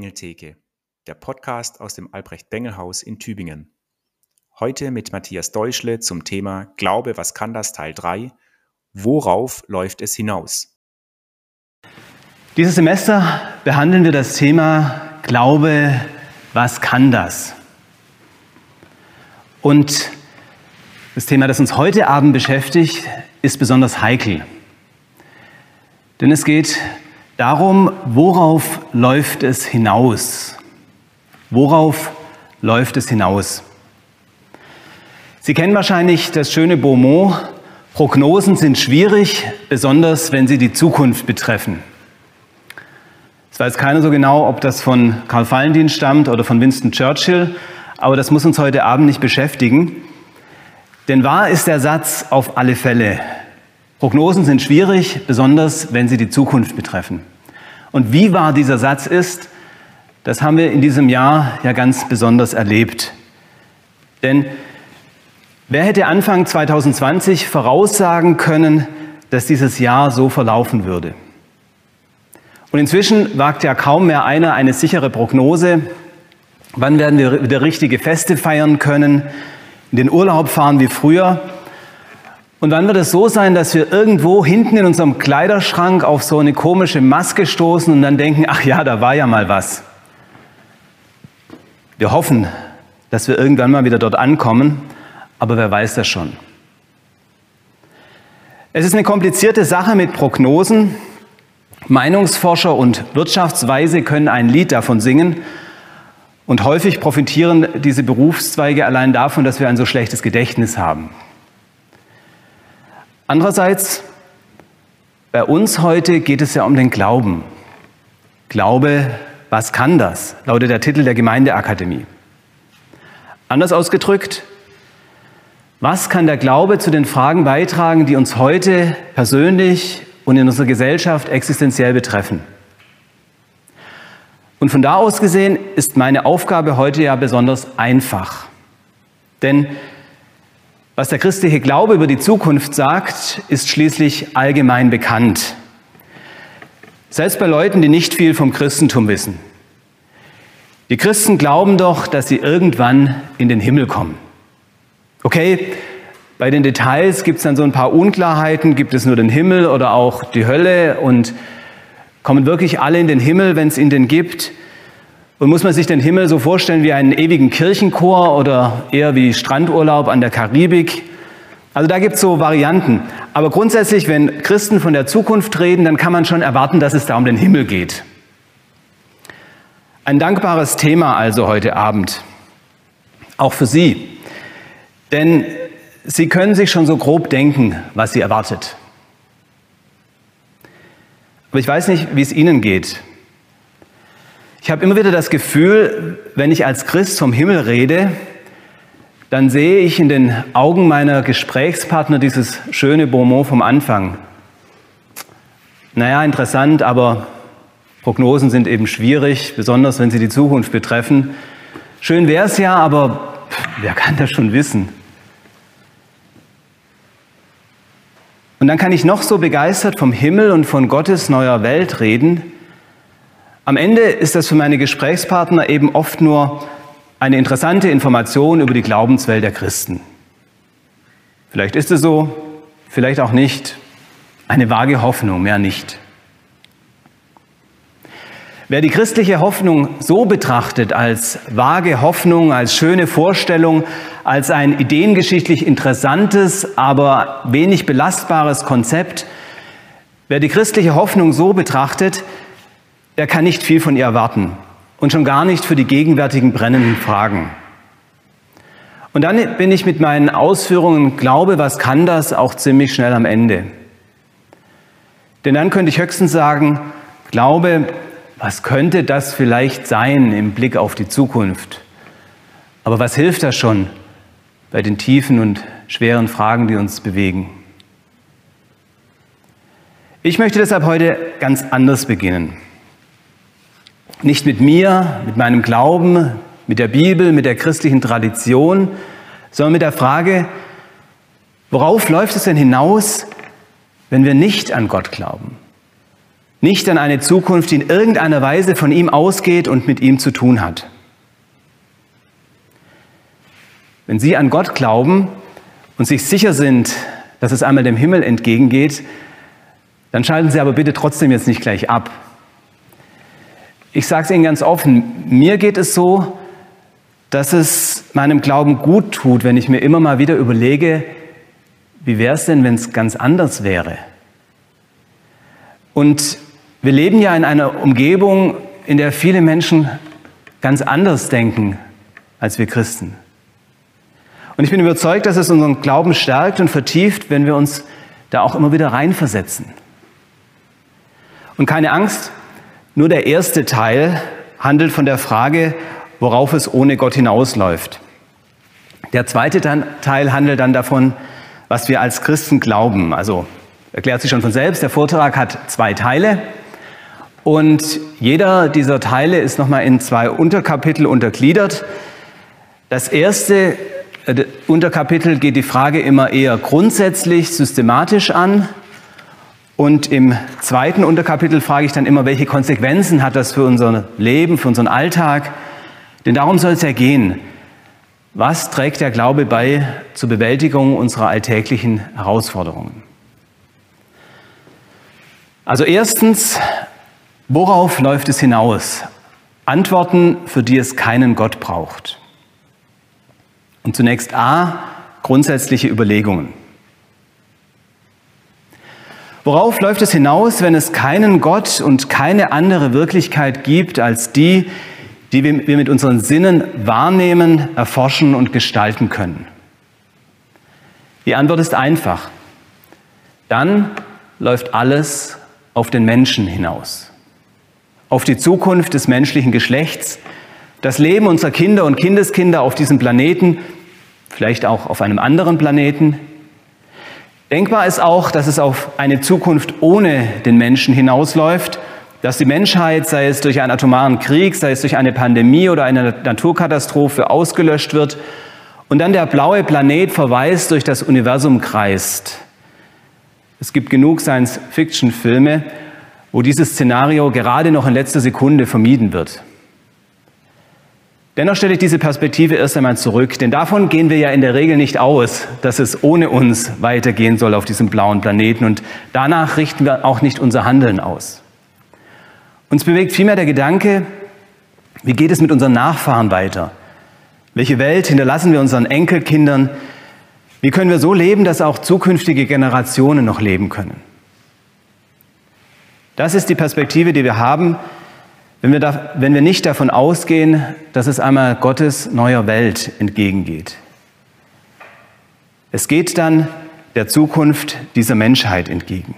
Bengeltheke, der Podcast aus dem Albrecht-Bengel-Haus in Tübingen. Heute mit Matthias Deutschle zum Thema Glaube, was kann das Teil 3? Worauf läuft es hinaus? Dieses Semester behandeln wir das Thema Glaube, was kann das? Und das Thema, das uns heute Abend beschäftigt, ist besonders heikel. Denn es geht darum, worauf läuft es hinaus? Worauf läuft es hinaus? Sie kennen wahrscheinlich das schöne Beaumont, Prognosen sind schwierig, besonders wenn sie die Zukunft betreffen. Es weiß keiner so genau, ob das von Karl Valentin stammt oder von Winston Churchill, aber das muss uns heute Abend nicht beschäftigen. Denn wahr ist der Satz auf alle Fälle. Prognosen sind schwierig, besonders wenn sie die Zukunft betreffen. Und wie wahr dieser Satz ist, das haben wir in diesem Jahr ja ganz besonders erlebt. Denn wer hätte Anfang 2020 voraussagen können, dass dieses Jahr so verlaufen würde? Und inzwischen wagt ja kaum mehr einer eine sichere Prognose. Wann werden wir wieder richtige Feste feiern können, in den Urlaub fahren wie früher? Und wann wird es so sein, dass wir irgendwo hinten in unserem Kleiderschrank auf so eine komische Maske stoßen und dann denken, ach ja, da war ja mal was. Wir hoffen, dass wir irgendwann mal wieder dort ankommen, aber wer weiß das schon. Es ist eine komplizierte Sache mit Prognosen. Meinungsforscher und Wirtschaftsweise können ein Lied davon singen. Und häufig profitieren diese Berufszweige allein davon, dass wir ein so schlechtes Gedächtnis haben. Andererseits, bei uns heute geht es ja um den Glauben. Glaube, was kann das? lautet der Titel der Gemeindeakademie. Anders ausgedrückt, was kann der Glaube zu den Fragen beitragen, die uns heute persönlich und in unserer Gesellschaft existenziell betreffen? Und von da aus gesehen ist meine Aufgabe heute ja besonders einfach. Denn was der christliche Glaube über die Zukunft sagt, ist schließlich allgemein bekannt. Selbst bei Leuten, die nicht viel vom Christentum wissen. Die Christen glauben doch, dass sie irgendwann in den Himmel kommen. Okay, bei den Details gibt es dann so ein paar Unklarheiten. Gibt es nur den Himmel oder auch die Hölle? Und kommen wirklich alle in den Himmel, wenn es ihn denn gibt? Und muss man sich den Himmel so vorstellen wie einen ewigen Kirchenchor oder eher wie Strandurlaub an der Karibik? Also da gibt es so Varianten. Aber grundsätzlich, wenn Christen von der Zukunft reden, dann kann man schon erwarten, dass es da um den Himmel geht. Ein dankbares Thema also heute Abend. Auch für Sie. Denn Sie können sich schon so grob denken, was Sie erwartet. Aber ich weiß nicht, wie es Ihnen geht. Ich habe immer wieder das Gefühl, wenn ich als Christ vom Himmel rede, dann sehe ich in den Augen meiner Gesprächspartner dieses schöne Beaumont vom Anfang. Naja, interessant, aber Prognosen sind eben schwierig, besonders wenn sie die Zukunft betreffen. Schön wäre es ja, aber wer kann das schon wissen? Und dann kann ich noch so begeistert vom Himmel und von Gottes neuer Welt reden. Am Ende ist das für meine Gesprächspartner eben oft nur eine interessante Information über die Glaubenswelt der Christen. Vielleicht ist es so, vielleicht auch nicht. Eine vage Hoffnung, mehr nicht. Wer die christliche Hoffnung so betrachtet, als vage Hoffnung, als schöne Vorstellung, als ein ideengeschichtlich interessantes, aber wenig belastbares Konzept, wer die christliche Hoffnung so betrachtet, der kann nicht viel von ihr erwarten und schon gar nicht für die gegenwärtigen brennenden Fragen. Und dann bin ich mit meinen Ausführungen Glaube, was kann das, auch ziemlich schnell am Ende. Denn dann könnte ich höchstens sagen, Glaube, was könnte das vielleicht sein im Blick auf die Zukunft? Aber was hilft das schon bei den tiefen und schweren Fragen, die uns bewegen? Ich möchte deshalb heute ganz anders beginnen. Nicht mit mir, mit meinem Glauben, mit der Bibel, mit der christlichen Tradition, sondern mit der Frage, worauf läuft es denn hinaus, wenn wir nicht an Gott glauben? nicht an eine Zukunft, die in irgendeiner Weise von ihm ausgeht und mit ihm zu tun hat. Wenn Sie an Gott glauben und sich sicher sind, dass es einmal dem Himmel entgegengeht, dann schalten Sie aber bitte trotzdem jetzt nicht gleich ab. Ich sage es Ihnen ganz offen, mir geht es so, dass es meinem Glauben gut tut, wenn ich mir immer mal wieder überlege, wie wäre es denn, wenn es ganz anders wäre? Und wir leben ja in einer Umgebung, in der viele Menschen ganz anders denken als wir Christen. Und ich bin überzeugt, dass es unseren Glauben stärkt und vertieft, wenn wir uns da auch immer wieder reinversetzen. Und keine Angst, nur der erste Teil handelt von der Frage, worauf es ohne Gott hinausläuft. Der zweite Teil handelt dann davon, was wir als Christen glauben. Also erklärt sich schon von selbst, der Vortrag hat zwei Teile. Und jeder dieser Teile ist nochmal in zwei Unterkapitel untergliedert. Das erste äh, Unterkapitel geht die Frage immer eher grundsätzlich, systematisch an. Und im zweiten Unterkapitel frage ich dann immer, welche Konsequenzen hat das für unser Leben, für unseren Alltag? Denn darum soll es ja gehen. Was trägt der Glaube bei zur Bewältigung unserer alltäglichen Herausforderungen? Also erstens, Worauf läuft es hinaus? Antworten, für die es keinen Gott braucht. Und zunächst A, grundsätzliche Überlegungen. Worauf läuft es hinaus, wenn es keinen Gott und keine andere Wirklichkeit gibt als die, die wir mit unseren Sinnen wahrnehmen, erforschen und gestalten können? Die Antwort ist einfach. Dann läuft alles auf den Menschen hinaus auf die Zukunft des menschlichen Geschlechts, das Leben unserer Kinder und Kindeskinder auf diesem Planeten, vielleicht auch auf einem anderen Planeten. Denkbar ist auch, dass es auf eine Zukunft ohne den Menschen hinausläuft, dass die Menschheit, sei es durch einen atomaren Krieg, sei es durch eine Pandemie oder eine Naturkatastrophe, ausgelöscht wird und dann der blaue Planet verweist durch das Universum kreist. Es gibt genug Science-Fiction-Filme, wo dieses Szenario gerade noch in letzter Sekunde vermieden wird. Dennoch stelle ich diese Perspektive erst einmal zurück, denn davon gehen wir ja in der Regel nicht aus, dass es ohne uns weitergehen soll auf diesem blauen Planeten und danach richten wir auch nicht unser Handeln aus. Uns bewegt vielmehr der Gedanke, wie geht es mit unseren Nachfahren weiter? Welche Welt hinterlassen wir unseren Enkelkindern? Wie können wir so leben, dass auch zukünftige Generationen noch leben können? Das ist die Perspektive, die wir haben, wenn wir, da, wenn wir nicht davon ausgehen, dass es einmal Gottes neuer Welt entgegengeht. Es geht dann der Zukunft dieser Menschheit entgegen.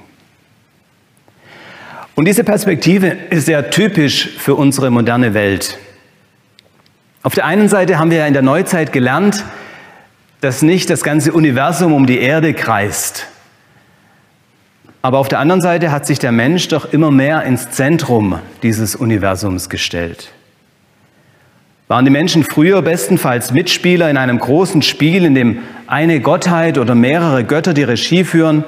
Und diese Perspektive ist sehr typisch für unsere moderne Welt. Auf der einen Seite haben wir ja in der Neuzeit gelernt, dass nicht das ganze Universum um die Erde kreist, aber auf der anderen Seite hat sich der Mensch doch immer mehr ins Zentrum dieses Universums gestellt. Waren die Menschen früher bestenfalls Mitspieler in einem großen Spiel, in dem eine Gottheit oder mehrere Götter die Regie führen,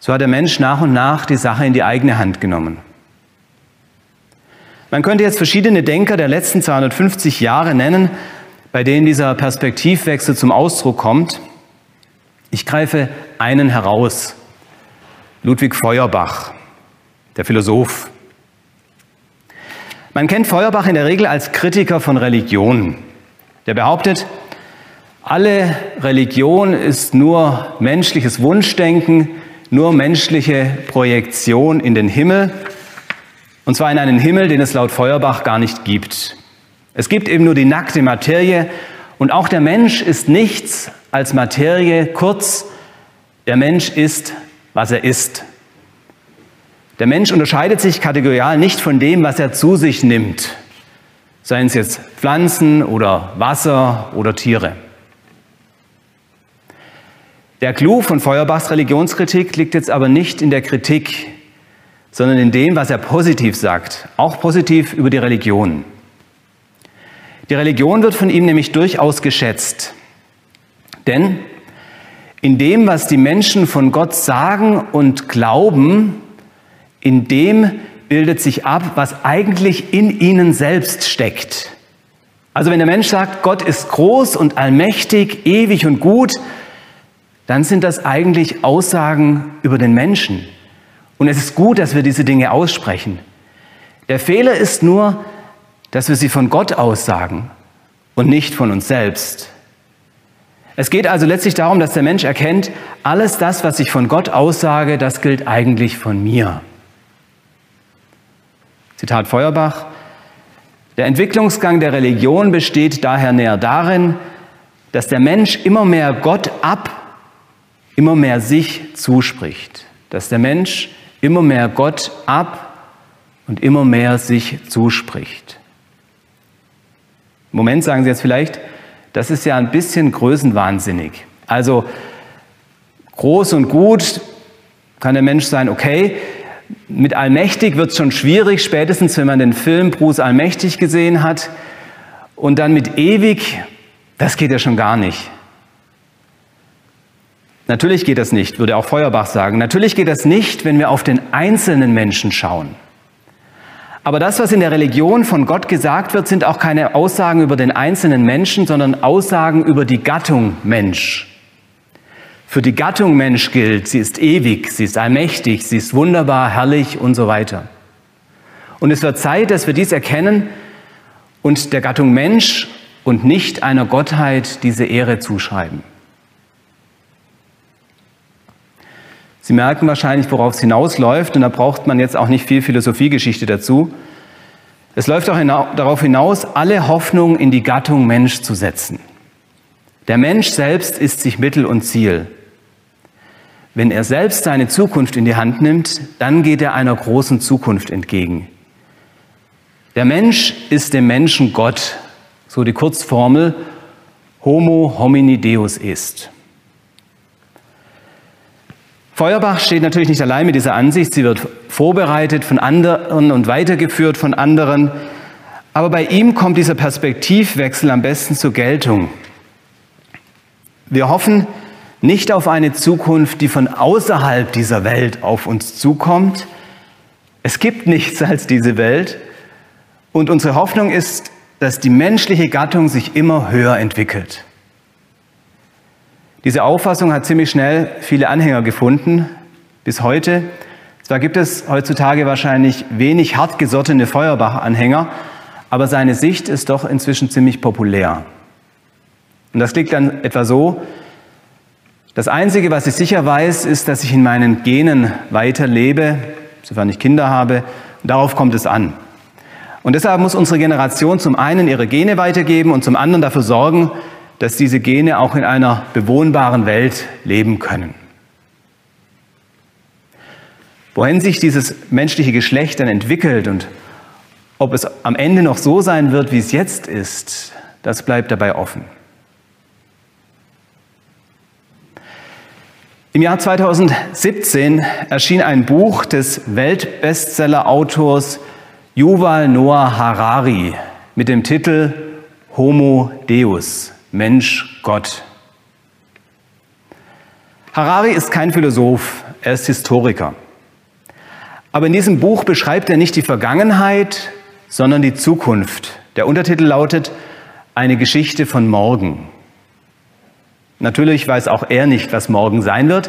so hat der Mensch nach und nach die Sache in die eigene Hand genommen. Man könnte jetzt verschiedene Denker der letzten 250 Jahre nennen, bei denen dieser Perspektivwechsel zum Ausdruck kommt. Ich greife einen heraus, Ludwig Feuerbach, der Philosoph. Man kennt Feuerbach in der Regel als Kritiker von Religion. Der behauptet, alle Religion ist nur menschliches Wunschdenken, nur menschliche Projektion in den Himmel, und zwar in einen Himmel, den es laut Feuerbach gar nicht gibt. Es gibt eben nur die nackte Materie und auch der Mensch ist nichts als Materie, kurz, der Mensch ist was er ist. Der Mensch unterscheidet sich kategorial nicht von dem, was er zu sich nimmt, seien es jetzt Pflanzen oder Wasser oder Tiere. Der Clou von Feuerbachs Religionskritik liegt jetzt aber nicht in der Kritik, sondern in dem, was er positiv sagt, auch positiv über die Religion. Die Religion wird von ihm nämlich durchaus geschätzt, denn in dem, was die Menschen von Gott sagen und glauben, in dem bildet sich ab, was eigentlich in ihnen selbst steckt. Also wenn der Mensch sagt, Gott ist groß und allmächtig, ewig und gut, dann sind das eigentlich Aussagen über den Menschen. Und es ist gut, dass wir diese Dinge aussprechen. Der Fehler ist nur, dass wir sie von Gott aussagen und nicht von uns selbst. Es geht also letztlich darum, dass der Mensch erkennt, alles das, was ich von Gott aussage, das gilt eigentlich von mir. Zitat Feuerbach, der Entwicklungsgang der Religion besteht daher näher darin, dass der Mensch immer mehr Gott ab, immer mehr sich zuspricht. Dass der Mensch immer mehr Gott ab und immer mehr sich zuspricht. Im Moment sagen Sie jetzt vielleicht, das ist ja ein bisschen größenwahnsinnig. Also groß und gut kann der Mensch sein, okay. Mit allmächtig wird es schon schwierig, spätestens wenn man den Film Bruce Allmächtig gesehen hat. Und dann mit ewig, das geht ja schon gar nicht. Natürlich geht das nicht, würde auch Feuerbach sagen. Natürlich geht das nicht, wenn wir auf den einzelnen Menschen schauen. Aber das, was in der Religion von Gott gesagt wird, sind auch keine Aussagen über den einzelnen Menschen, sondern Aussagen über die Gattung Mensch. Für die Gattung Mensch gilt, sie ist ewig, sie ist allmächtig, sie ist wunderbar, herrlich und so weiter. Und es wird Zeit, dass wir dies erkennen und der Gattung Mensch und nicht einer Gottheit diese Ehre zuschreiben. Sie merken wahrscheinlich, worauf es hinausläuft, und da braucht man jetzt auch nicht viel Philosophiegeschichte dazu. Es läuft auch hina darauf hinaus, alle Hoffnung in die Gattung Mensch zu setzen. Der Mensch selbst ist sich Mittel und Ziel. Wenn er selbst seine Zukunft in die Hand nimmt, dann geht er einer großen Zukunft entgegen. Der Mensch ist dem Menschen Gott, so die Kurzformel Homo homini Deus ist. Feuerbach steht natürlich nicht allein mit dieser Ansicht. Sie wird vorbereitet von anderen und weitergeführt von anderen. Aber bei ihm kommt dieser Perspektivwechsel am besten zur Geltung. Wir hoffen nicht auf eine Zukunft, die von außerhalb dieser Welt auf uns zukommt. Es gibt nichts als diese Welt. Und unsere Hoffnung ist, dass die menschliche Gattung sich immer höher entwickelt. Diese Auffassung hat ziemlich schnell viele Anhänger gefunden, bis heute. Zwar gibt es heutzutage wahrscheinlich wenig hartgesottene Feuerbach-Anhänger, aber seine Sicht ist doch inzwischen ziemlich populär. Und das klingt dann etwa so, das Einzige, was ich sicher weiß, ist, dass ich in meinen Genen weiterlebe, sofern ich Kinder habe. Darauf kommt es an. Und deshalb muss unsere Generation zum einen ihre Gene weitergeben und zum anderen dafür sorgen, dass diese Gene auch in einer bewohnbaren Welt leben können. Wohin sich dieses menschliche Geschlecht dann entwickelt und ob es am Ende noch so sein wird, wie es jetzt ist, das bleibt dabei offen. Im Jahr 2017 erschien ein Buch des Weltbestseller-Autors Yuval Noah Harari mit dem Titel Homo Deus, Mensch, Gott. Harari ist kein Philosoph, er ist Historiker. Aber in diesem Buch beschreibt er nicht die Vergangenheit, sondern die Zukunft. Der Untertitel lautet Eine Geschichte von morgen. Natürlich weiß auch er nicht, was morgen sein wird,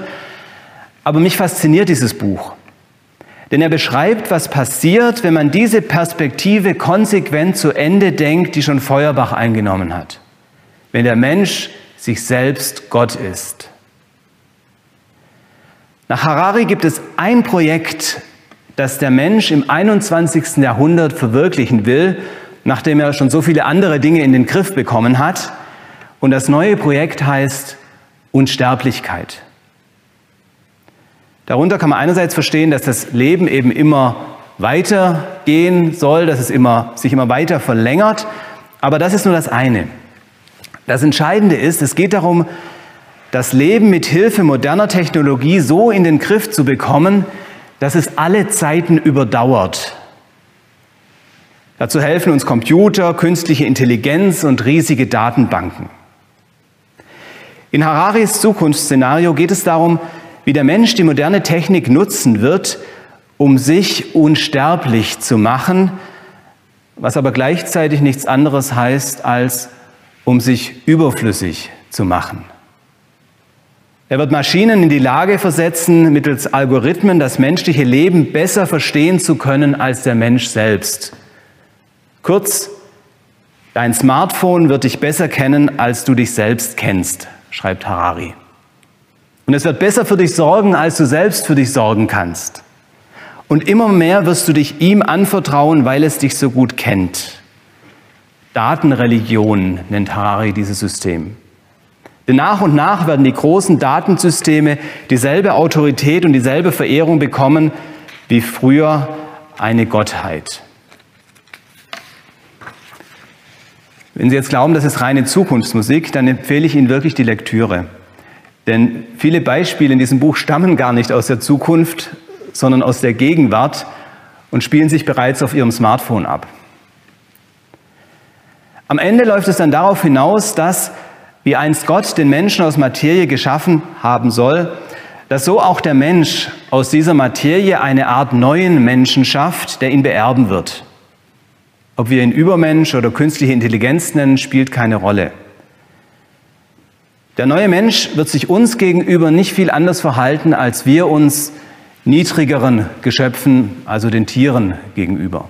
aber mich fasziniert dieses Buch. Denn er beschreibt, was passiert, wenn man diese Perspektive konsequent zu Ende denkt, die schon Feuerbach eingenommen hat wenn der Mensch sich selbst Gott ist. Nach Harari gibt es ein Projekt, das der Mensch im 21. Jahrhundert verwirklichen will, nachdem er schon so viele andere Dinge in den Griff bekommen hat. Und das neue Projekt heißt Unsterblichkeit. Darunter kann man einerseits verstehen, dass das Leben eben immer weitergehen soll, dass es immer, sich immer weiter verlängert. Aber das ist nur das eine. Das Entscheidende ist, es geht darum, das Leben mit Hilfe moderner Technologie so in den Griff zu bekommen, dass es alle Zeiten überdauert. Dazu helfen uns Computer, künstliche Intelligenz und riesige Datenbanken. In Hararis Zukunftsszenario geht es darum, wie der Mensch die moderne Technik nutzen wird, um sich unsterblich zu machen, was aber gleichzeitig nichts anderes heißt, als um sich überflüssig zu machen. Er wird Maschinen in die Lage versetzen, mittels Algorithmen das menschliche Leben besser verstehen zu können als der Mensch selbst. Kurz, dein Smartphone wird dich besser kennen, als du dich selbst kennst, schreibt Harari. Und es wird besser für dich sorgen, als du selbst für dich sorgen kannst. Und immer mehr wirst du dich ihm anvertrauen, weil es dich so gut kennt. Datenreligion nennt Harari dieses System. Denn nach und nach werden die großen Datensysteme dieselbe Autorität und dieselbe Verehrung bekommen wie früher eine Gottheit. Wenn Sie jetzt glauben, das ist reine Zukunftsmusik, dann empfehle ich Ihnen wirklich die Lektüre. Denn viele Beispiele in diesem Buch stammen gar nicht aus der Zukunft, sondern aus der Gegenwart und spielen sich bereits auf Ihrem Smartphone ab. Am Ende läuft es dann darauf hinaus, dass wie einst Gott den Menschen aus Materie geschaffen haben soll, dass so auch der Mensch aus dieser Materie eine Art neuen Menschen schafft, der ihn beerben wird. Ob wir ihn Übermensch oder künstliche Intelligenz nennen, spielt keine Rolle. Der neue Mensch wird sich uns gegenüber nicht viel anders verhalten, als wir uns niedrigeren Geschöpfen, also den Tieren gegenüber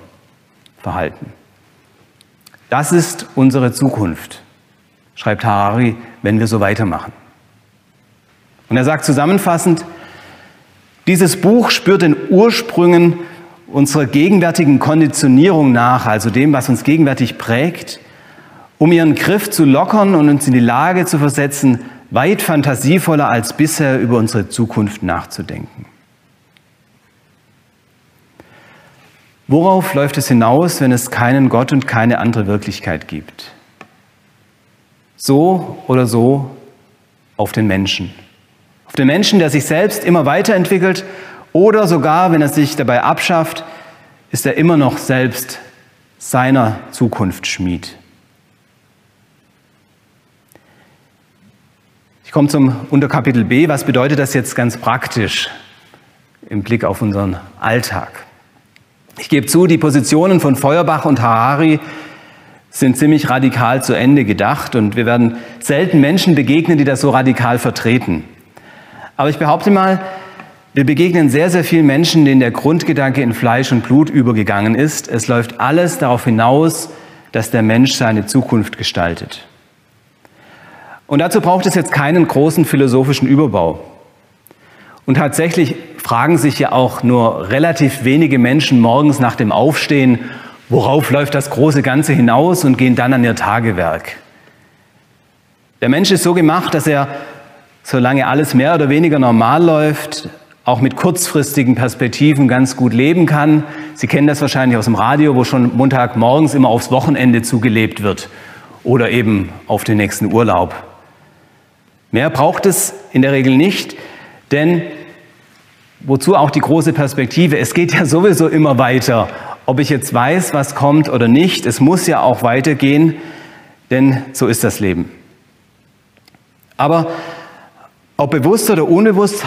verhalten. Das ist unsere Zukunft schreibt Harari, wenn wir so weitermachen. Und er sagt zusammenfassend, dieses Buch spürt den Ursprüngen unserer gegenwärtigen Konditionierung nach, also dem, was uns gegenwärtig prägt, um ihren Griff zu lockern und uns in die Lage zu versetzen, weit fantasievoller als bisher über unsere Zukunft nachzudenken. Worauf läuft es hinaus, wenn es keinen Gott und keine andere Wirklichkeit gibt? so oder so auf den Menschen. Auf den Menschen, der sich selbst immer weiterentwickelt oder sogar, wenn er sich dabei abschafft, ist er immer noch selbst seiner Zukunft Schmied. Ich komme zum Unterkapitel B. Was bedeutet das jetzt ganz praktisch im Blick auf unseren Alltag? Ich gebe zu, die Positionen von Feuerbach und Harari sind ziemlich radikal zu Ende gedacht und wir werden selten Menschen begegnen, die das so radikal vertreten. Aber ich behaupte mal, wir begegnen sehr, sehr vielen Menschen, denen der Grundgedanke in Fleisch und Blut übergegangen ist. Es läuft alles darauf hinaus, dass der Mensch seine Zukunft gestaltet. Und dazu braucht es jetzt keinen großen philosophischen Überbau. Und tatsächlich fragen sich ja auch nur relativ wenige Menschen morgens nach dem Aufstehen, Worauf läuft das große Ganze hinaus und gehen dann an ihr Tagewerk? Der Mensch ist so gemacht, dass er, solange alles mehr oder weniger normal läuft, auch mit kurzfristigen Perspektiven ganz gut leben kann. Sie kennen das wahrscheinlich aus dem Radio, wo schon Montagmorgens immer aufs Wochenende zugelebt wird oder eben auf den nächsten Urlaub. Mehr braucht es in der Regel nicht, denn wozu auch die große Perspektive? Es geht ja sowieso immer weiter ob ich jetzt weiß, was kommt oder nicht, es muss ja auch weitergehen, denn so ist das Leben. Aber ob bewusst oder unbewusst,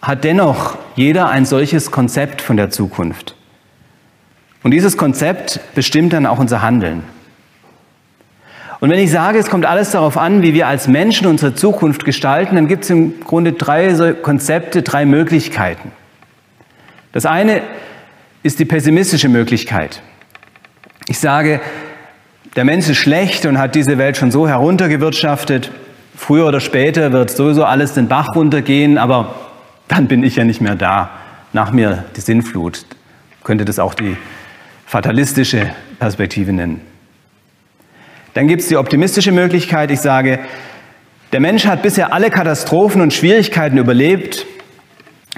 hat dennoch jeder ein solches Konzept von der Zukunft. Und dieses Konzept bestimmt dann auch unser Handeln. Und wenn ich sage, es kommt alles darauf an, wie wir als Menschen unsere Zukunft gestalten, dann gibt es im Grunde drei Konzepte, drei Möglichkeiten. Das eine ist die pessimistische Möglichkeit. Ich sage, der Mensch ist schlecht und hat diese Welt schon so heruntergewirtschaftet. Früher oder später wird sowieso alles den Bach runtergehen, aber dann bin ich ja nicht mehr da. Nach mir die Sinnflut. Könnte das auch die fatalistische Perspektive nennen. Dann gibt es die optimistische Möglichkeit. Ich sage, der Mensch hat bisher alle Katastrophen und Schwierigkeiten überlebt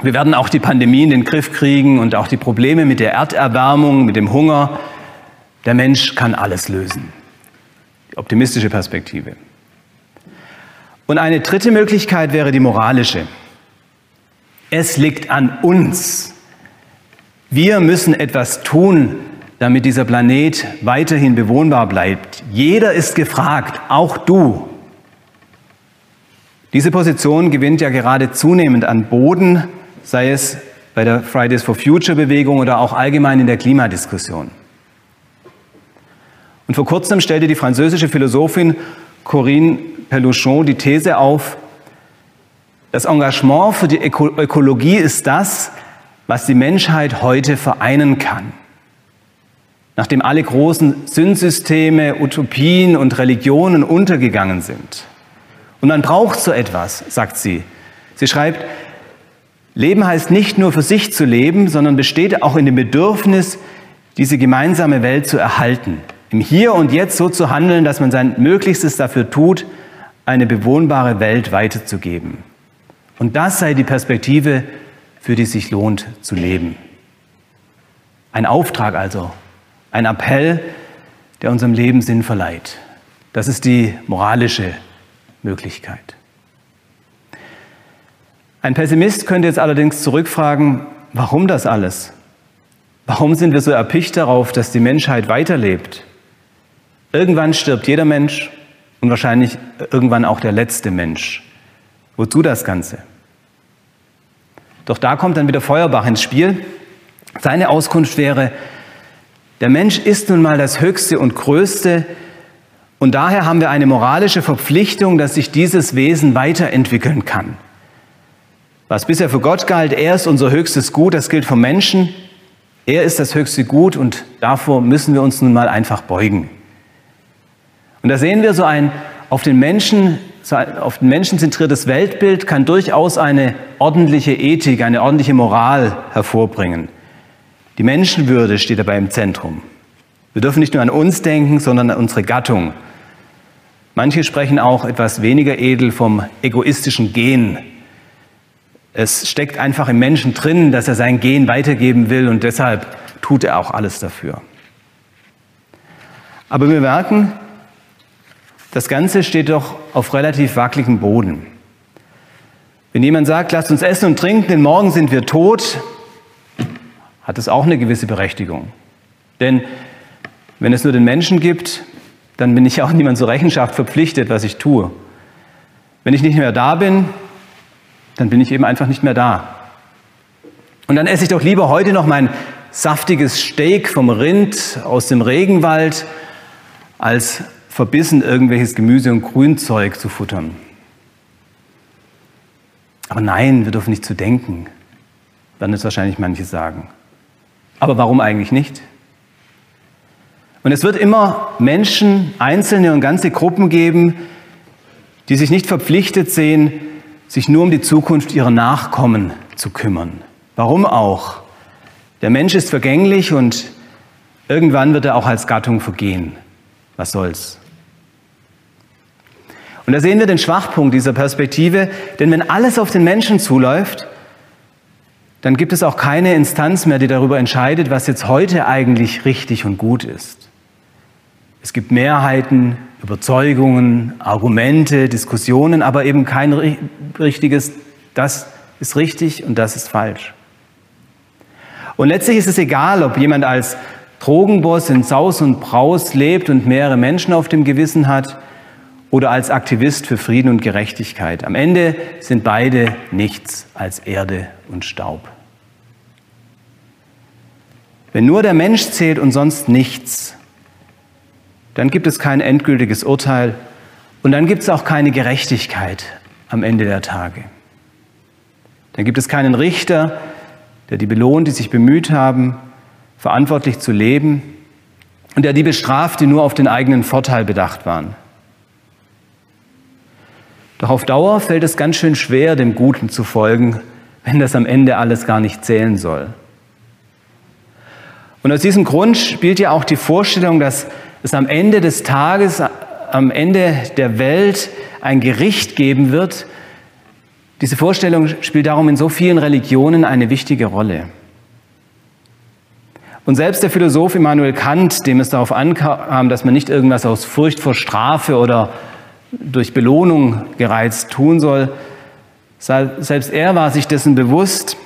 wir werden auch die Pandemie in den Griff kriegen und auch die Probleme mit der Erderwärmung, mit dem Hunger. Der Mensch kann alles lösen. Die optimistische Perspektive. Und eine dritte Möglichkeit wäre die moralische. Es liegt an uns. Wir müssen etwas tun, damit dieser Planet weiterhin bewohnbar bleibt. Jeder ist gefragt, auch du. Diese Position gewinnt ja gerade zunehmend an Boden sei es bei der Fridays for Future Bewegung oder auch allgemein in der Klimadiskussion. Und vor kurzem stellte die französische Philosophin Corinne Peluchon die These auf, das Engagement für die Ökologie ist das, was die Menschheit heute vereinen kann. Nachdem alle großen Syndsysteme, Utopien und Religionen untergegangen sind. Und man braucht so etwas, sagt sie. Sie schreibt, Leben heißt nicht nur für sich zu leben, sondern besteht auch in dem Bedürfnis, diese gemeinsame Welt zu erhalten. Im Hier und Jetzt so zu handeln, dass man sein Möglichstes dafür tut, eine bewohnbare Welt weiterzugeben. Und das sei die Perspektive, für die sich lohnt zu leben. Ein Auftrag also, ein Appell, der unserem Leben Sinn verleiht. Das ist die moralische Möglichkeit. Ein Pessimist könnte jetzt allerdings zurückfragen, warum das alles? Warum sind wir so erpicht darauf, dass die Menschheit weiterlebt? Irgendwann stirbt jeder Mensch und wahrscheinlich irgendwann auch der letzte Mensch. Wozu das Ganze? Doch da kommt dann wieder Feuerbach ins Spiel. Seine Auskunft wäre, der Mensch ist nun mal das Höchste und Größte und daher haben wir eine moralische Verpflichtung, dass sich dieses Wesen weiterentwickeln kann. Was bisher für Gott galt, er ist unser höchstes Gut, das gilt vom Menschen. Er ist das höchste Gut und davor müssen wir uns nun mal einfach beugen. Und da sehen wir so ein auf den Menschen, auf den Menschen zentriertes Weltbild kann durchaus eine ordentliche Ethik, eine ordentliche Moral hervorbringen. Die Menschenwürde steht dabei im Zentrum. Wir dürfen nicht nur an uns denken, sondern an unsere Gattung. Manche sprechen auch etwas weniger edel vom egoistischen Gen. Es steckt einfach im Menschen drin, dass er sein Gen weitergeben will und deshalb tut er auch alles dafür. Aber wir merken, das Ganze steht doch auf relativ wackeligem Boden. Wenn jemand sagt, lasst uns essen und trinken, denn morgen sind wir tot, hat es auch eine gewisse Berechtigung. Denn wenn es nur den Menschen gibt, dann bin ich auch niemand zur Rechenschaft verpflichtet, was ich tue. Wenn ich nicht mehr da bin, dann bin ich eben einfach nicht mehr da. Und dann esse ich doch lieber heute noch mein saftiges Steak vom Rind aus dem Regenwald, als verbissen irgendwelches Gemüse und Grünzeug zu futtern. Aber nein, wir dürfen nicht zu denken, werden es wahrscheinlich manche sagen. Aber warum eigentlich nicht? Und es wird immer Menschen, Einzelne und ganze Gruppen geben, die sich nicht verpflichtet sehen, sich nur um die Zukunft ihrer Nachkommen zu kümmern. Warum auch? Der Mensch ist vergänglich und irgendwann wird er auch als Gattung vergehen. Was soll's? Und da sehen wir den Schwachpunkt dieser Perspektive, denn wenn alles auf den Menschen zuläuft, dann gibt es auch keine Instanz mehr, die darüber entscheidet, was jetzt heute eigentlich richtig und gut ist. Es gibt Mehrheiten, Überzeugungen, Argumente, Diskussionen, aber eben kein richtiges, das ist richtig und das ist falsch. Und letztlich ist es egal, ob jemand als Drogenboss in Saus und Braus lebt und mehrere Menschen auf dem Gewissen hat oder als Aktivist für Frieden und Gerechtigkeit. Am Ende sind beide nichts als Erde und Staub. Wenn nur der Mensch zählt und sonst nichts, dann gibt es kein endgültiges Urteil und dann gibt es auch keine Gerechtigkeit am Ende der Tage. Dann gibt es keinen Richter, der die belohnt, die sich bemüht haben, verantwortlich zu leben und der die bestraft, die nur auf den eigenen Vorteil bedacht waren. Doch auf Dauer fällt es ganz schön schwer, dem Guten zu folgen, wenn das am Ende alles gar nicht zählen soll. Und aus diesem Grund spielt ja auch die Vorstellung, dass es am Ende des Tages, am Ende der Welt ein Gericht geben wird. Diese Vorstellung spielt darum in so vielen Religionen eine wichtige Rolle. Und selbst der Philosoph Immanuel Kant, dem es darauf ankam, dass man nicht irgendwas aus Furcht vor Strafe oder durch Belohnung gereizt tun soll. Selbst er war sich dessen bewusst,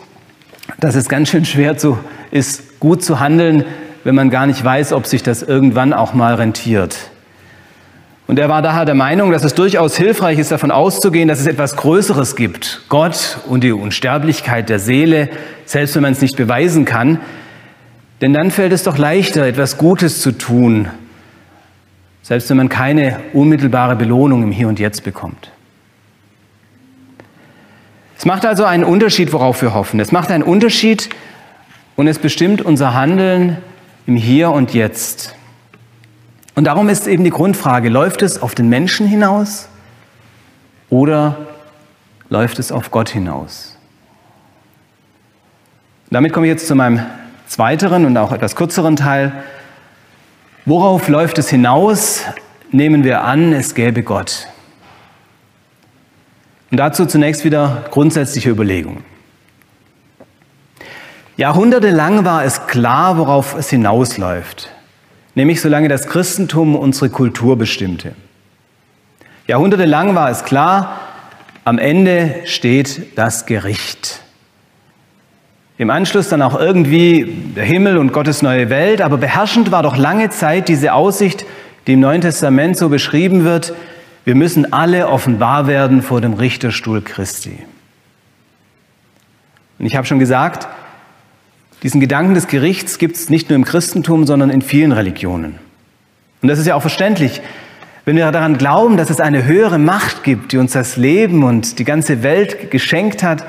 dass es ganz schön schwer zu, ist, gut zu handeln, wenn man gar nicht weiß, ob sich das irgendwann auch mal rentiert. Und er war daher der Meinung, dass es durchaus hilfreich ist, davon auszugehen, dass es etwas Größeres gibt. Gott und die Unsterblichkeit der Seele, selbst wenn man es nicht beweisen kann. Denn dann fällt es doch leichter, etwas Gutes zu tun, selbst wenn man keine unmittelbare Belohnung im Hier und Jetzt bekommt. Es macht also einen Unterschied, worauf wir hoffen. Es macht einen Unterschied und es bestimmt unser Handeln im Hier und Jetzt. Und darum ist eben die Grundfrage, läuft es auf den Menschen hinaus oder läuft es auf Gott hinaus? Damit komme ich jetzt zu meinem zweiteren und auch etwas kürzeren Teil. Worauf läuft es hinaus? Nehmen wir an, es gäbe Gott. Und dazu zunächst wieder grundsätzliche Überlegungen. Jahrhundertelang war es klar, worauf es hinausläuft nämlich solange das Christentum unsere Kultur bestimmte. Jahrhundertelang war es klar, am Ende steht das Gericht. Im Anschluss dann auch irgendwie der Himmel und Gottes neue Welt, aber beherrschend war doch lange Zeit diese Aussicht, die im Neuen Testament so beschrieben wird, wir müssen alle offenbar werden vor dem Richterstuhl Christi. Und ich habe schon gesagt, diesen Gedanken des Gerichts gibt es nicht nur im Christentum, sondern in vielen Religionen. Und das ist ja auch verständlich. Wenn wir daran glauben, dass es eine höhere Macht gibt, die uns das Leben und die ganze Welt geschenkt hat,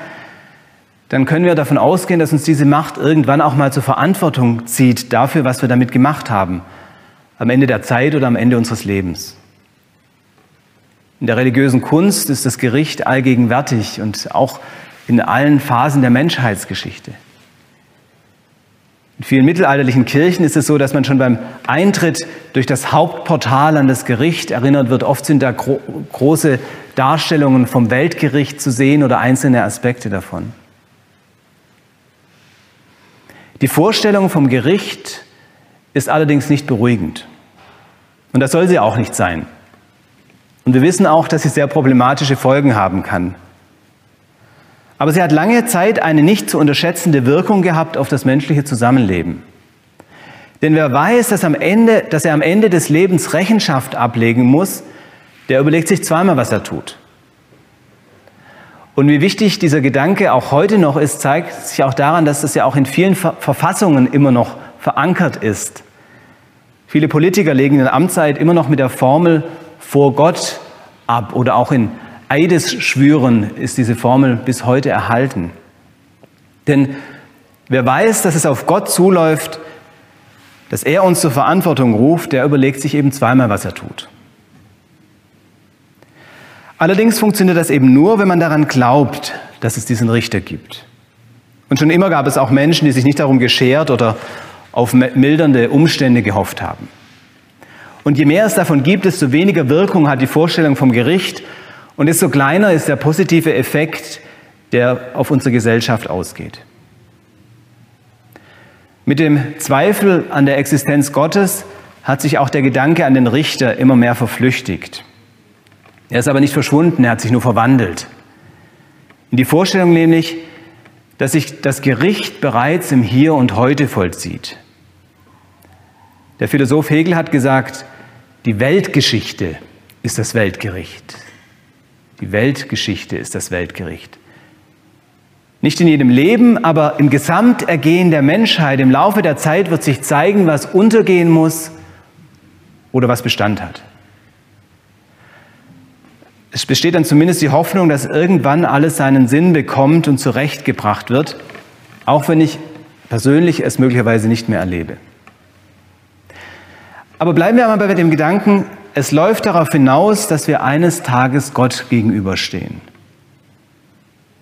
dann können wir davon ausgehen, dass uns diese Macht irgendwann auch mal zur Verantwortung zieht dafür, was wir damit gemacht haben, am Ende der Zeit oder am Ende unseres Lebens. In der religiösen Kunst ist das Gericht allgegenwärtig und auch in allen Phasen der Menschheitsgeschichte. In vielen mittelalterlichen Kirchen ist es so, dass man schon beim Eintritt durch das Hauptportal an das Gericht erinnert wird. Oft sind da gro große Darstellungen vom Weltgericht zu sehen oder einzelne Aspekte davon. Die Vorstellung vom Gericht ist allerdings nicht beruhigend. Und das soll sie auch nicht sein. Und wir wissen auch, dass sie sehr problematische Folgen haben kann. Aber sie hat lange Zeit eine nicht zu unterschätzende Wirkung gehabt auf das menschliche Zusammenleben. Denn wer weiß, dass, am Ende, dass er am Ende des Lebens Rechenschaft ablegen muss, der überlegt sich zweimal, was er tut. Und wie wichtig dieser Gedanke auch heute noch ist, zeigt sich auch daran, dass das ja auch in vielen Verfassungen immer noch verankert ist. Viele Politiker legen in der Amtszeit immer noch mit der Formel vor Gott ab oder auch in Eidesschwüren ist diese Formel bis heute erhalten. Denn wer weiß, dass es auf Gott zuläuft, dass er uns zur Verantwortung ruft, der überlegt sich eben zweimal, was er tut. Allerdings funktioniert das eben nur, wenn man daran glaubt, dass es diesen Richter gibt. Und schon immer gab es auch Menschen, die sich nicht darum geschert oder auf mildernde Umstände gehofft haben. Und je mehr es davon gibt, desto weniger Wirkung hat die Vorstellung vom Gericht und desto kleiner ist der positive Effekt, der auf unsere Gesellschaft ausgeht. Mit dem Zweifel an der Existenz Gottes hat sich auch der Gedanke an den Richter immer mehr verflüchtigt. Er ist aber nicht verschwunden, er hat sich nur verwandelt. In die Vorstellung nämlich, dass sich das Gericht bereits im Hier und Heute vollzieht. Der Philosoph Hegel hat gesagt, die Weltgeschichte ist das Weltgericht. Die Weltgeschichte ist das Weltgericht. Nicht in jedem Leben, aber im Gesamtergehen der Menschheit, im Laufe der Zeit wird sich zeigen, was untergehen muss oder was Bestand hat. Es besteht dann zumindest die Hoffnung, dass irgendwann alles seinen Sinn bekommt und zurechtgebracht wird, auch wenn ich persönlich es möglicherweise nicht mehr erlebe. Aber bleiben wir einmal bei dem Gedanken, es läuft darauf hinaus, dass wir eines Tages Gott gegenüberstehen.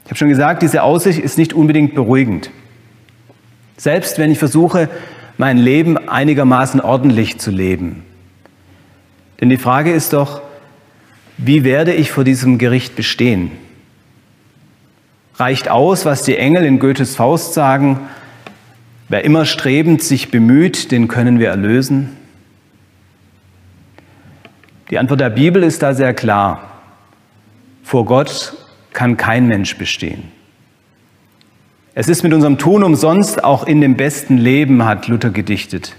Ich habe schon gesagt, diese Aussicht ist nicht unbedingt beruhigend. Selbst wenn ich versuche, mein Leben einigermaßen ordentlich zu leben. Denn die Frage ist doch, wie werde ich vor diesem Gericht bestehen? Reicht aus, was die Engel in Goethes Faust sagen, wer immer strebend sich bemüht, den können wir erlösen? Die Antwort der Bibel ist da sehr klar. Vor Gott kann kein Mensch bestehen. Es ist mit unserem Tun umsonst, auch in dem besten Leben, hat Luther gedichtet.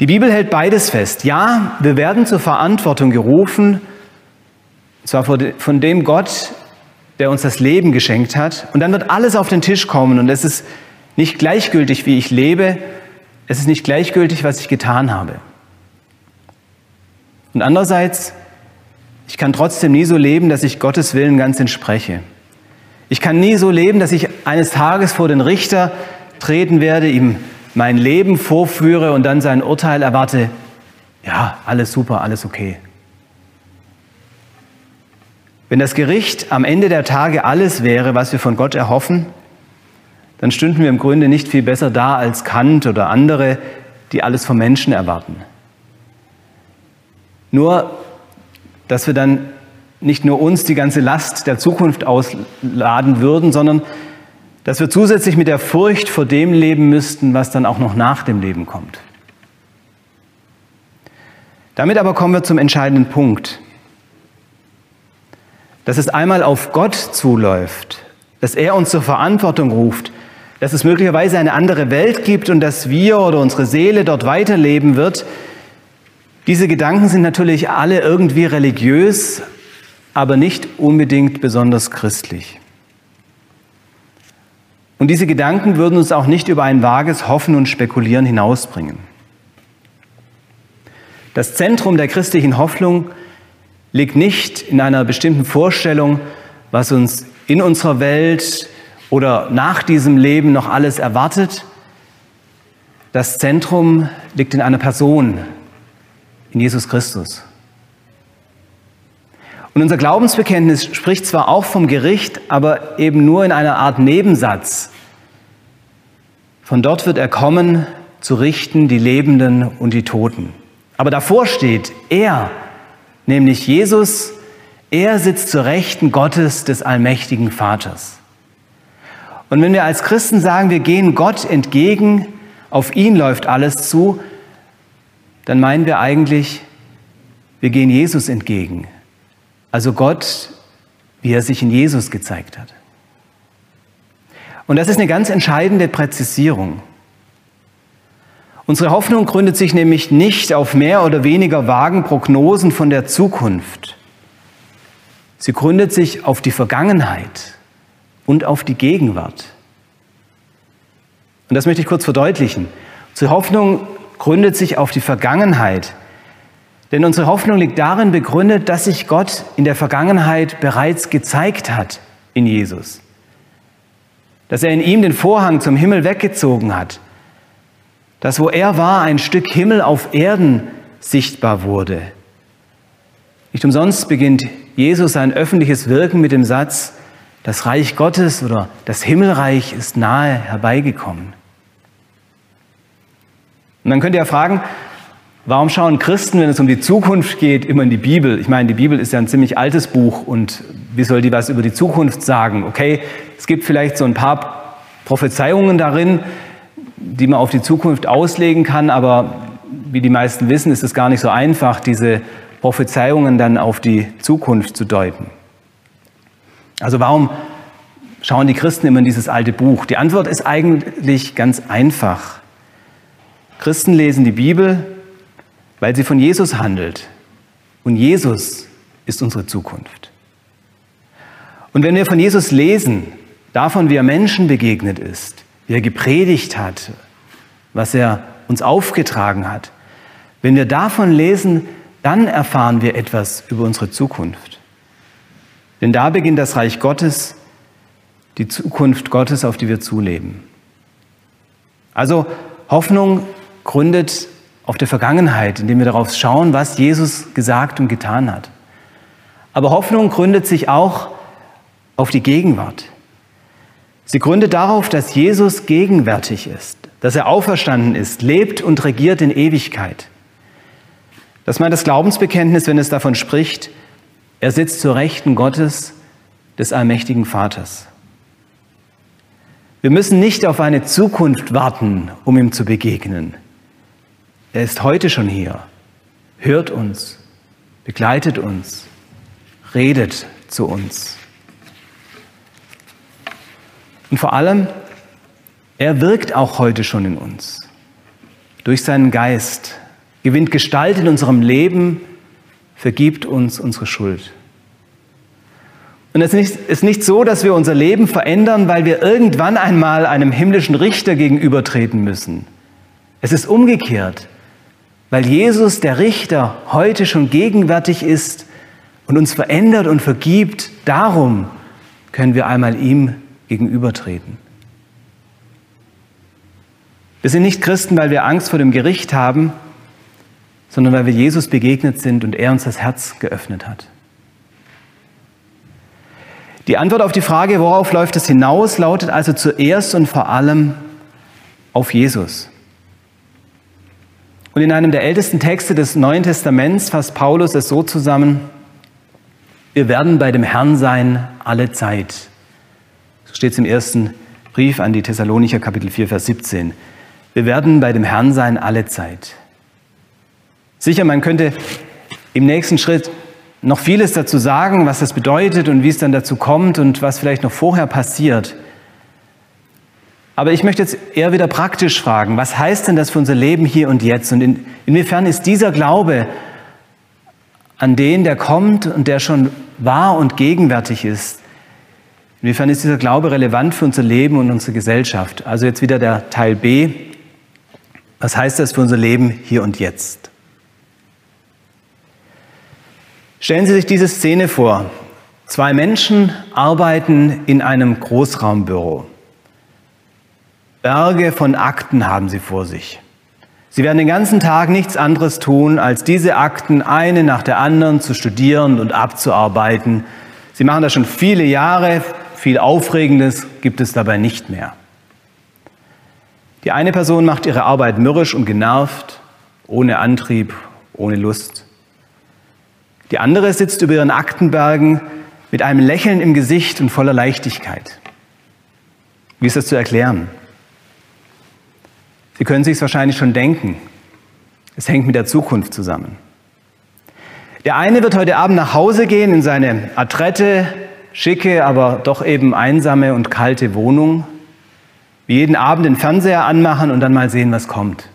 Die Bibel hält beides fest. Ja, wir werden zur Verantwortung gerufen, zwar von dem Gott, der uns das Leben geschenkt hat, und dann wird alles auf den Tisch kommen und es ist nicht gleichgültig, wie ich lebe, es ist nicht gleichgültig, was ich getan habe. Und andererseits, ich kann trotzdem nie so leben, dass ich Gottes Willen ganz entspreche. Ich kann nie so leben, dass ich eines Tages vor den Richter treten werde, ihm mein Leben vorführe und dann sein Urteil erwarte. Ja, alles super, alles okay. Wenn das Gericht am Ende der Tage alles wäre, was wir von Gott erhoffen, dann stünden wir im Grunde nicht viel besser da als Kant oder andere, die alles vom Menschen erwarten. Nur, dass wir dann nicht nur uns die ganze Last der Zukunft ausladen würden, sondern dass wir zusätzlich mit der Furcht vor dem leben müssten, was dann auch noch nach dem Leben kommt. Damit aber kommen wir zum entscheidenden Punkt. Dass es einmal auf Gott zuläuft, dass er uns zur Verantwortung ruft, dass es möglicherweise eine andere Welt gibt und dass wir oder unsere Seele dort weiterleben wird, diese Gedanken sind natürlich alle irgendwie religiös, aber nicht unbedingt besonders christlich. Und diese Gedanken würden uns auch nicht über ein vages Hoffen und Spekulieren hinausbringen. Das Zentrum der christlichen Hoffnung liegt nicht in einer bestimmten Vorstellung, was uns in unserer Welt oder nach diesem Leben noch alles erwartet. Das Zentrum liegt in einer Person, in Jesus Christus. Und unser Glaubensbekenntnis spricht zwar auch vom Gericht, aber eben nur in einer Art Nebensatz. Von dort wird er kommen, zu richten die Lebenden und die Toten. Aber davor steht er, nämlich Jesus, er sitzt zur Rechten Gottes des allmächtigen Vaters. Und wenn wir als Christen sagen, wir gehen Gott entgegen, auf ihn läuft alles zu, dann meinen wir eigentlich, wir gehen Jesus entgegen. Also Gott, wie er sich in Jesus gezeigt hat. Und das ist eine ganz entscheidende Präzisierung. Unsere Hoffnung gründet sich nämlich nicht auf mehr oder weniger vagen Prognosen von der Zukunft. Sie gründet sich auf die Vergangenheit und auf die Gegenwart. Und das möchte ich kurz verdeutlichen. Unsere Hoffnung gründet sich auf die Vergangenheit. Denn unsere Hoffnung liegt darin begründet, dass sich Gott in der Vergangenheit bereits gezeigt hat in Jesus. Dass er in ihm den Vorhang zum Himmel weggezogen hat. Dass wo er war, ein Stück Himmel auf Erden sichtbar wurde. Nicht umsonst beginnt Jesus sein öffentliches Wirken mit dem Satz, das Reich Gottes oder das Himmelreich ist nahe herbeigekommen. Und dann könnt ihr ja fragen, warum schauen Christen, wenn es um die Zukunft geht, immer in die Bibel? Ich meine, die Bibel ist ja ein ziemlich altes Buch und wie soll die was über die Zukunft sagen? Okay, es gibt vielleicht so ein paar Prophezeiungen darin, die man auf die Zukunft auslegen kann, aber wie die meisten wissen, ist es gar nicht so einfach, diese Prophezeiungen dann auf die Zukunft zu deuten. Also warum schauen die Christen immer in dieses alte Buch? Die Antwort ist eigentlich ganz einfach. Christen lesen die Bibel, weil sie von Jesus handelt. Und Jesus ist unsere Zukunft. Und wenn wir von Jesus lesen, davon, wie er Menschen begegnet ist, wie er gepredigt hat, was er uns aufgetragen hat, wenn wir davon lesen, dann erfahren wir etwas über unsere Zukunft. Denn da beginnt das Reich Gottes, die Zukunft Gottes, auf die wir zuleben. Also Hoffnung gründet auf der Vergangenheit, indem wir darauf schauen, was Jesus gesagt und getan hat. Aber Hoffnung gründet sich auch auf die Gegenwart. Sie gründet darauf, dass Jesus gegenwärtig ist, dass er auferstanden ist, lebt und regiert in Ewigkeit. Das meint das Glaubensbekenntnis, wenn es davon spricht, er sitzt zur Rechten Gottes des allmächtigen Vaters. Wir müssen nicht auf eine Zukunft warten, um ihm zu begegnen. Er ist heute schon hier, hört uns, begleitet uns, redet zu uns. Und vor allem, er wirkt auch heute schon in uns. Durch seinen Geist, gewinnt Gestalt in unserem Leben, vergibt uns unsere Schuld. Und es ist nicht so, dass wir unser Leben verändern, weil wir irgendwann einmal einem himmlischen Richter gegenübertreten müssen. Es ist umgekehrt, weil Jesus, der Richter, heute schon gegenwärtig ist und uns verändert und vergibt. Darum können wir einmal ihm gegenübertreten. Wir sind nicht Christen, weil wir Angst vor dem Gericht haben, sondern weil wir Jesus begegnet sind und er uns das Herz geöffnet hat. Die Antwort auf die Frage, worauf läuft es hinaus, lautet also zuerst und vor allem auf Jesus. Und in einem der ältesten Texte des Neuen Testaments fasst Paulus es so zusammen, wir werden bei dem Herrn sein alle Zeit. So steht es im ersten Brief an die Thessalonicher Kapitel 4, Vers 17. Wir werden bei dem Herrn sein alle Zeit. Sicher, man könnte im nächsten Schritt noch vieles dazu sagen, was das bedeutet und wie es dann dazu kommt und was vielleicht noch vorher passiert. Aber ich möchte jetzt eher wieder praktisch fragen, was heißt denn das für unser Leben hier und jetzt? Und in, inwiefern ist dieser Glaube an den, der kommt und der schon wahr und gegenwärtig ist, inwiefern ist dieser Glaube relevant für unser Leben und unsere Gesellschaft? Also jetzt wieder der Teil B. Was heißt das für unser Leben hier und jetzt? Stellen Sie sich diese Szene vor. Zwei Menschen arbeiten in einem Großraumbüro. Berge von Akten haben sie vor sich. Sie werden den ganzen Tag nichts anderes tun, als diese Akten eine nach der anderen zu studieren und abzuarbeiten. Sie machen das schon viele Jahre, viel Aufregendes gibt es dabei nicht mehr. Die eine Person macht ihre Arbeit mürrisch und genervt, ohne Antrieb, ohne Lust. Die andere sitzt über ihren Aktenbergen mit einem Lächeln im Gesicht und voller Leichtigkeit. Wie ist das zu erklären? Sie können sich es wahrscheinlich schon denken. Es hängt mit der Zukunft zusammen. Der eine wird heute Abend nach Hause gehen in seine adrette, schicke, aber doch eben einsame und kalte Wohnung, wie jeden Abend den Fernseher anmachen und dann mal sehen, was kommt.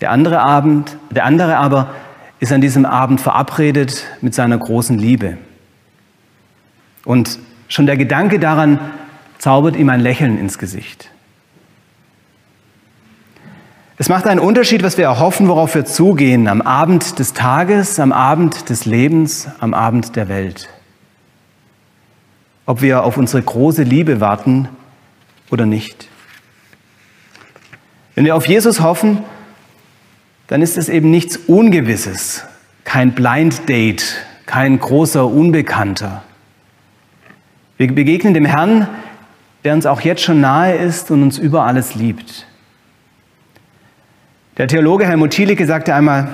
Der andere Abend, der andere aber ist an diesem Abend verabredet mit seiner großen Liebe. Und schon der Gedanke daran zaubert ihm ein Lächeln ins Gesicht. Es macht einen Unterschied, was wir erhoffen, worauf wir zugehen, am Abend des Tages, am Abend des Lebens, am Abend der Welt. Ob wir auf unsere große Liebe warten oder nicht. Wenn wir auf Jesus hoffen, dann ist es eben nichts Ungewisses, kein Blind Date, kein großer Unbekannter. Wir begegnen dem Herrn, der uns auch jetzt schon nahe ist und uns über alles liebt. Der Theologe Helmut Thielicke sagte einmal,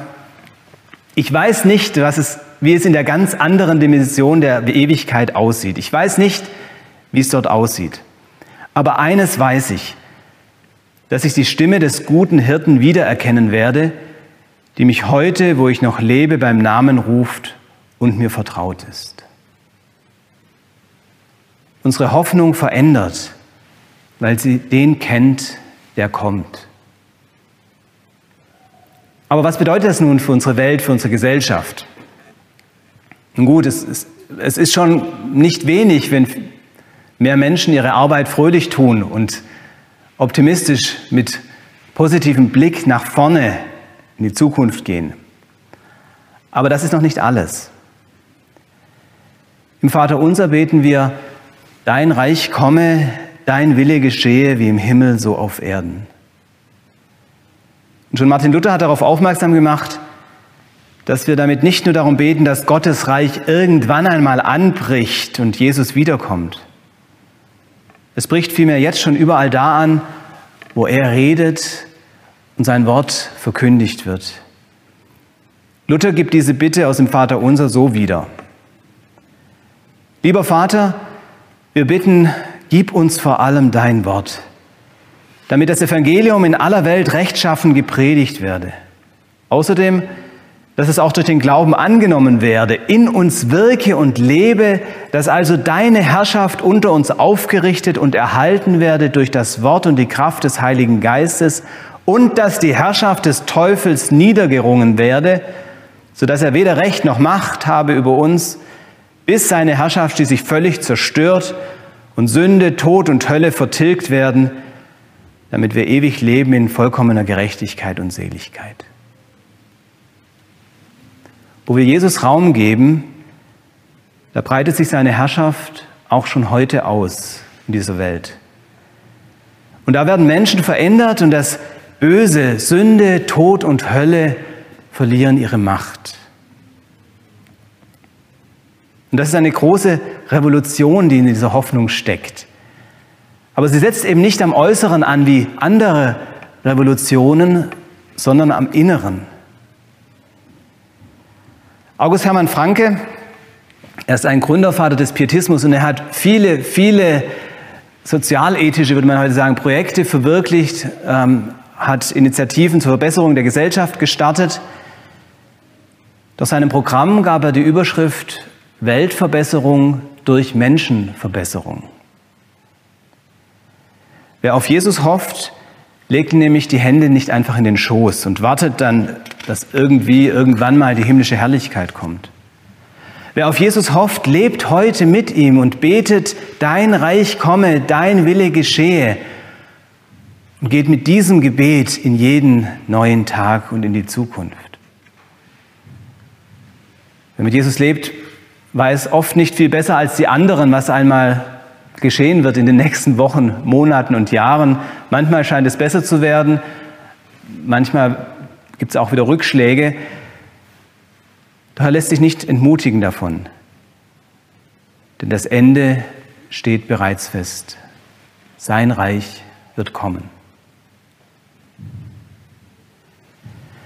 ich weiß nicht, was es, wie es in der ganz anderen Dimension der Ewigkeit aussieht. Ich weiß nicht, wie es dort aussieht. Aber eines weiß ich, dass ich die Stimme des guten Hirten wiedererkennen werde, die mich heute, wo ich noch lebe, beim Namen ruft und mir vertraut ist. Unsere Hoffnung verändert, weil sie den kennt, der kommt. Aber was bedeutet das nun für unsere Welt, für unsere Gesellschaft? Nun gut, es ist, es ist schon nicht wenig, wenn mehr Menschen ihre Arbeit fröhlich tun und optimistisch mit positivem Blick nach vorne in die Zukunft gehen. Aber das ist noch nicht alles. Im Vater unser beten wir, dein Reich komme, dein Wille geschehe wie im Himmel so auf Erden. Und schon Martin Luther hat darauf aufmerksam gemacht, dass wir damit nicht nur darum beten, dass Gottes Reich irgendwann einmal anbricht und Jesus wiederkommt. Es bricht vielmehr jetzt schon überall da an, wo er redet und sein Wort verkündigt wird. Luther gibt diese Bitte aus dem Vater unser so wieder. Lieber Vater, wir bitten, gib uns vor allem dein Wort, damit das Evangelium in aller Welt rechtschaffen gepredigt werde. Außerdem dass es auch durch den Glauben angenommen werde, in uns wirke und lebe, dass also deine Herrschaft unter uns aufgerichtet und erhalten werde durch das Wort und die Kraft des Heiligen Geistes und dass die Herrschaft des Teufels niedergerungen werde, sodass er weder Recht noch Macht habe über uns, bis seine Herrschaft schließlich völlig zerstört und Sünde, Tod und Hölle vertilgt werden, damit wir ewig leben in vollkommener Gerechtigkeit und Seligkeit. Wo wir Jesus Raum geben, da breitet sich seine Herrschaft auch schon heute aus in dieser Welt. Und da werden Menschen verändert und das Böse, Sünde, Tod und Hölle verlieren ihre Macht. Und das ist eine große Revolution, die in dieser Hoffnung steckt. Aber sie setzt eben nicht am Äußeren an wie andere Revolutionen, sondern am Inneren. August Hermann Franke, er ist ein Gründervater des Pietismus und er hat viele, viele sozialethische, würde man heute sagen, Projekte verwirklicht, ähm, hat Initiativen zur Verbesserung der Gesellschaft gestartet. Durch seinem Programm gab er die Überschrift Weltverbesserung durch Menschenverbesserung. Wer auf Jesus hofft, legt nämlich die Hände nicht einfach in den Schoß und wartet dann, dass irgendwie irgendwann mal die himmlische Herrlichkeit kommt. Wer auf Jesus hofft, lebt heute mit ihm und betet, dein Reich komme, dein Wille geschehe und geht mit diesem Gebet in jeden neuen Tag und in die Zukunft. Wer mit Jesus lebt, weiß oft nicht viel besser als die anderen, was einmal geschehen wird in den nächsten Wochen, Monaten und Jahren. Manchmal scheint es besser zu werden, manchmal gibt es auch wieder Rückschläge. Doch er lässt sich nicht entmutigen davon, denn das Ende steht bereits fest. Sein Reich wird kommen.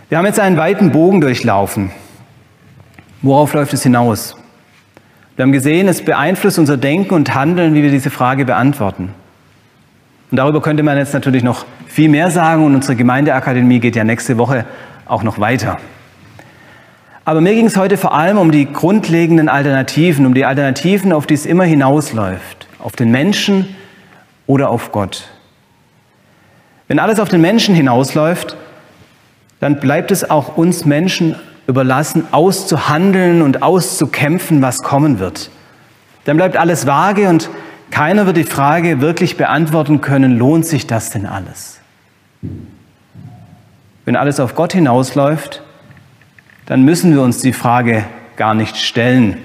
Wir haben jetzt einen weiten Bogen durchlaufen. Worauf läuft es hinaus? Wir haben gesehen, es beeinflusst unser Denken und Handeln, wie wir diese Frage beantworten. Und darüber könnte man jetzt natürlich noch viel mehr sagen und unsere Gemeindeakademie geht ja nächste Woche auch noch weiter. Aber mir ging es heute vor allem um die grundlegenden Alternativen, um die Alternativen, auf die es immer hinausläuft, auf den Menschen oder auf Gott. Wenn alles auf den Menschen hinausläuft, dann bleibt es auch uns Menschen überlassen, auszuhandeln und auszukämpfen, was kommen wird. Dann bleibt alles vage und keiner wird die Frage wirklich beantworten können, lohnt sich das denn alles? Wenn alles auf Gott hinausläuft, dann müssen wir uns die Frage gar nicht stellen.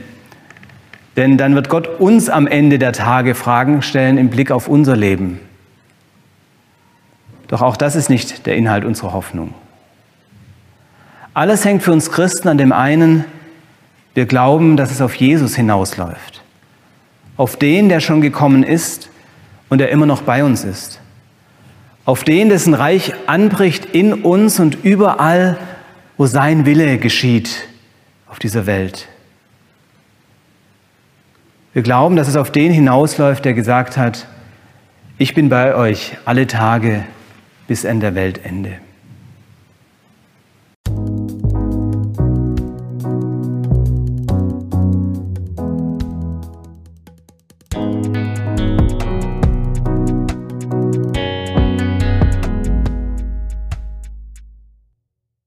Denn dann wird Gott uns am Ende der Tage Fragen stellen im Blick auf unser Leben. Doch auch das ist nicht der Inhalt unserer Hoffnung. Alles hängt für uns Christen an dem einen, wir glauben, dass es auf Jesus hinausläuft. Auf den, der schon gekommen ist und der immer noch bei uns ist. Auf den, dessen Reich anbricht in uns und überall, wo sein Wille geschieht auf dieser Welt. Wir glauben, dass es auf den hinausläuft, der gesagt hat, ich bin bei euch alle Tage bis an der Weltende.